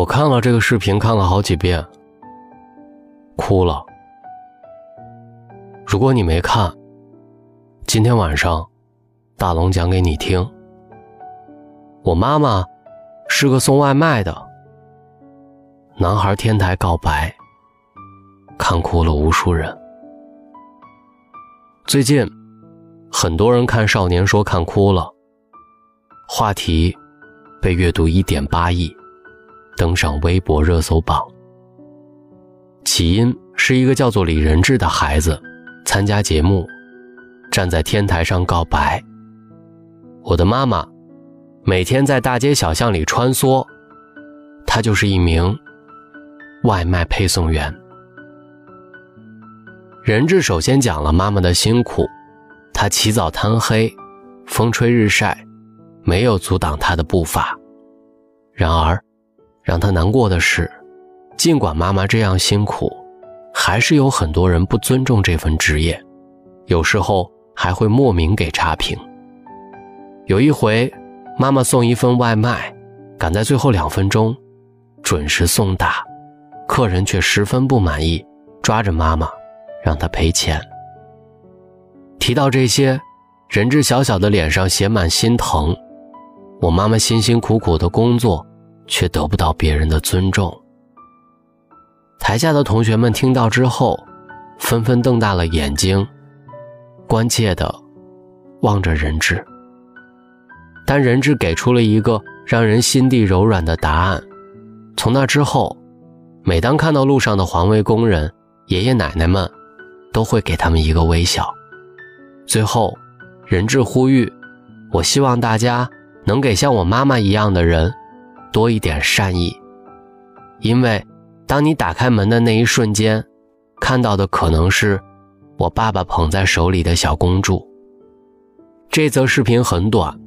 我看了这个视频，看了好几遍，哭了。如果你没看，今天晚上大龙讲给你听。我妈妈是个送外卖的，男孩天台告白，看哭了无数人。最近很多人看《少年说》看哭了，话题被阅读一点八亿。登上微博热搜榜。起因是一个叫做李仁志的孩子参加节目，站在天台上告白。我的妈妈每天在大街小巷里穿梭，她就是一名外卖配送员。仁志首先讲了妈妈的辛苦，她起早贪黑，风吹日晒，没有阻挡她的步伐。然而。让他难过的是，尽管妈妈这样辛苦，还是有很多人不尊重这份职业，有时候还会莫名给差评。有一回，妈妈送一份外卖，赶在最后两分钟，准时送达，客人却十分不满意，抓着妈妈，让她赔钱。提到这些，人质小小的脸上写满心疼。我妈妈辛辛苦苦的工作。却得不到别人的尊重。台下的同学们听到之后，纷纷瞪大了眼睛，关切地望着人质。但人质给出了一个让人心地柔软的答案。从那之后，每当看到路上的环卫工人、爷爷奶奶们，都会给他们一个微笑。最后，人质呼吁：“我希望大家能给像我妈妈一样的人。”多一点善意，因为当你打开门的那一瞬间，看到的可能是我爸爸捧在手里的小公主。这则视频很短，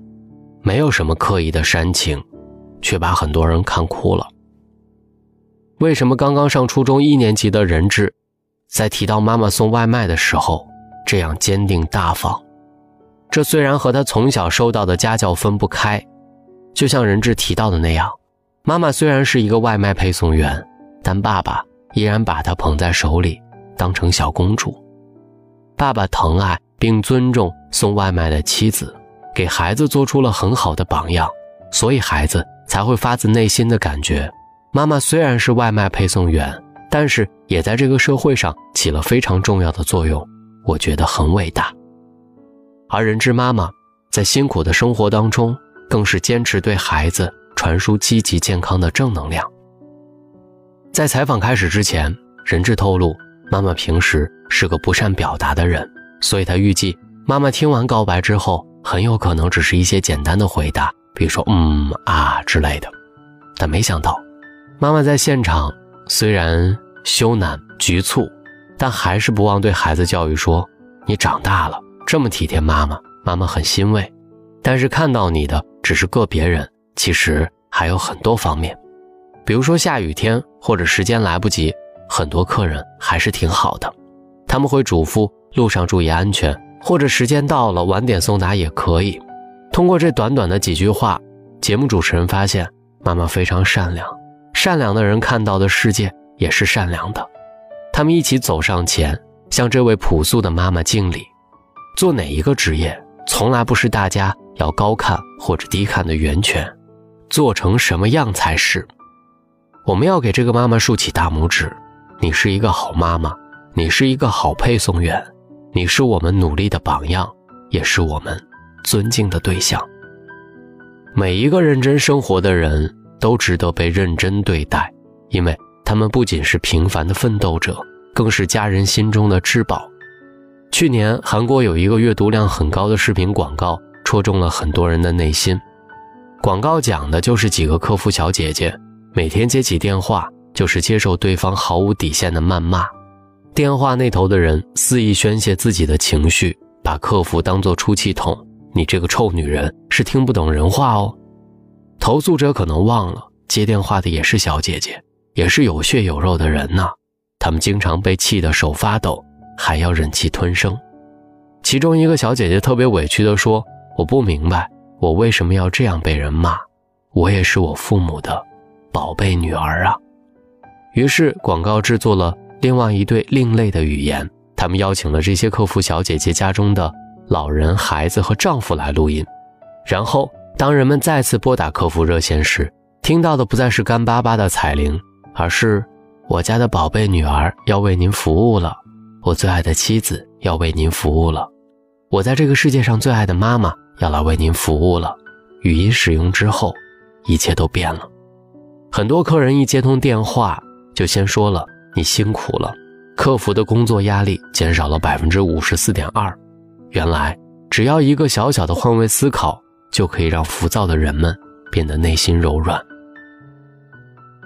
没有什么刻意的煽情，却把很多人看哭了。为什么刚刚上初中一年级的人质，在提到妈妈送外卖的时候这样坚定大方？这虽然和他从小受到的家教分不开。就像人质提到的那样，妈妈虽然是一个外卖配送员，但爸爸依然把她捧在手里，当成小公主。爸爸疼爱并尊重送外卖的妻子，给孩子做出了很好的榜样，所以孩子才会发自内心的感觉，妈妈虽然是外卖配送员，但是也在这个社会上起了非常重要的作用。我觉得很伟大。而人质妈妈在辛苦的生活当中。更是坚持对孩子传输积极健康的正能量。在采访开始之前，任志透露，妈妈平时是个不善表达的人，所以他预计妈妈听完告白之后，很有可能只是一些简单的回答，比如说“嗯啊”之类的。但没想到，妈妈在现场虽然羞赧局促，但还是不忘对孩子教育说：“你长大了，这么体贴妈妈，妈妈很欣慰。”但是看到你的只是个别人，其实还有很多方面，比如说下雨天或者时间来不及，很多客人还是挺好的，他们会嘱咐路上注意安全，或者时间到了晚点送达也可以。通过这短短的几句话，节目主持人发现妈妈非常善良，善良的人看到的世界也是善良的。他们一起走上前，向这位朴素的妈妈敬礼。做哪一个职业，从来不是大家。要高看或者低看的源泉，做成什么样才是？我们要给这个妈妈竖起大拇指。你是一个好妈妈，你是一个好配送员，你是我们努力的榜样，也是我们尊敬的对象。每一个认真生活的人都值得被认真对待，因为他们不仅是平凡的奋斗者，更是家人心中的至宝。去年韩国有一个阅读量很高的视频广告。戳中了很多人的内心。广告讲的就是几个客服小姐姐，每天接起电话就是接受对方毫无底线的谩骂。电话那头的人肆意宣泄自己的情绪，把客服当作出气筒。你这个臭女人是听不懂人话哦。投诉者可能忘了，接电话的也是小姐姐，也是有血有肉的人呐。他们经常被气得手发抖，还要忍气吞声。其中一个小姐姐特别委屈地说。我不明白，我为什么要这样被人骂？我也是我父母的宝贝女儿啊！于是广告制作了另外一对另类的语言，他们邀请了这些客服小姐姐家中的老人、孩子和丈夫来录音。然后，当人们再次拨打客服热线时，听到的不再是干巴巴的彩铃，而是我家的宝贝女儿要为您服务了，我最爱的妻子要为您服务了，我在这个世界上最爱的妈妈要来为您服务了。语音使用之后，一切都变了。很多客人一接通电话，就先说了“你辛苦了”，客服的工作压力减少了百分之五十四点二。原来，只要一个小小的换位思考，就可以让浮躁的人们变得内心柔软。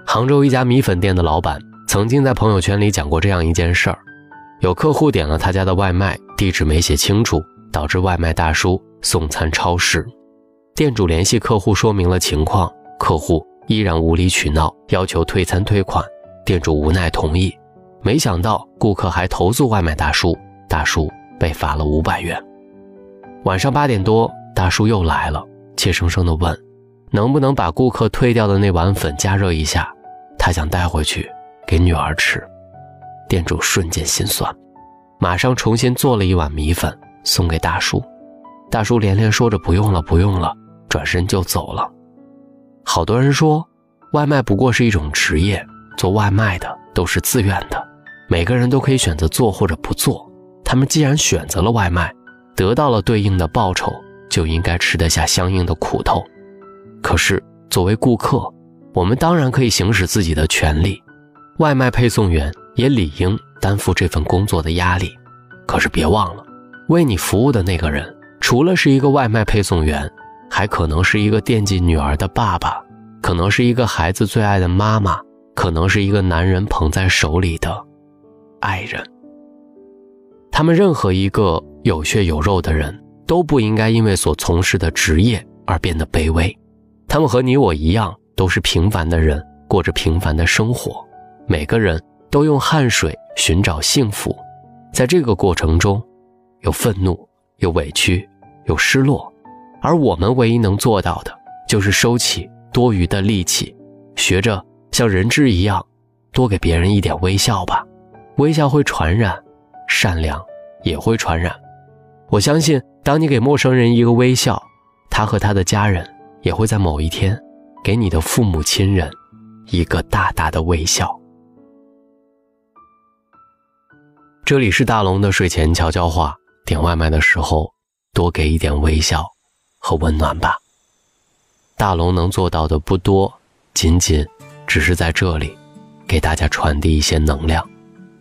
杭州一家米粉店的老板曾经在朋友圈里讲过这样一件事儿：有客户点了他家的外卖，地址没写清楚，导致外卖大叔送餐超市。店主联系客户说明了情况，客户依然无理取闹，要求退餐退款。店主无奈同意，没想到顾客还投诉外卖大叔，大叔被罚了五百元。晚上八点多，大叔又来了，怯生生地问：“能不能把顾客退掉的那碗粉加热一下？”他想带回去给女儿吃，店主瞬间心酸，马上重新做了一碗米粉送给大叔。大叔连连说着不用了，不用了，转身就走了。好多人说，外卖不过是一种职业，做外卖的都是自愿的，每个人都可以选择做或者不做。他们既然选择了外卖，得到了对应的报酬，就应该吃得下相应的苦头。可是作为顾客，我们当然可以行使自己的权利，外卖配送员也理应担负这份工作的压力。可是别忘了，为你服务的那个人，除了是一个外卖配送员，还可能是一个惦记女儿的爸爸，可能是一个孩子最爱的妈妈，可能是一个男人捧在手里的爱人。他们任何一个有血有肉的人，都不应该因为所从事的职业而变得卑微。他们和你我一样。都是平凡的人，过着平凡的生活。每个人都用汗水寻找幸福，在这个过程中，有愤怒，有委屈，有失落。而我们唯一能做到的，就是收起多余的力气，学着像人质一样，多给别人一点微笑吧。微笑会传染，善良也会传染。我相信，当你给陌生人一个微笑，他和他的家人也会在某一天。给你的父母亲人一个大大的微笑。这里是大龙的睡前悄悄话，点外卖的时候多给一点微笑和温暖吧。大龙能做到的不多，仅仅只是在这里给大家传递一些能量。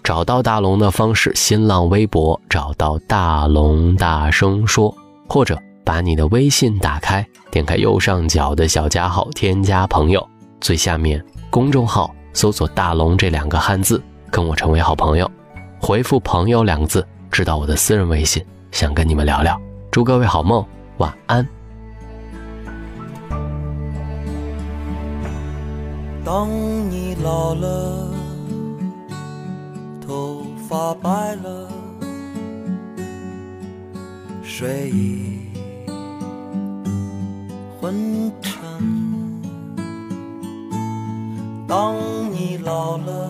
找到大龙的方式：新浪微博找到大龙，大声说，或者。把你的微信打开，点开右上角的小加号，添加朋友，最下面公众号搜索“大龙”这两个汉字，跟我成为好朋友。回复“朋友”两个字，知道我的私人微信，想跟你们聊聊。祝各位好梦，晚安。当你老了，头发白了，睡意。昏沉。当你老了，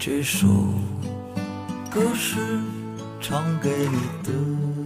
这首歌是唱给你的。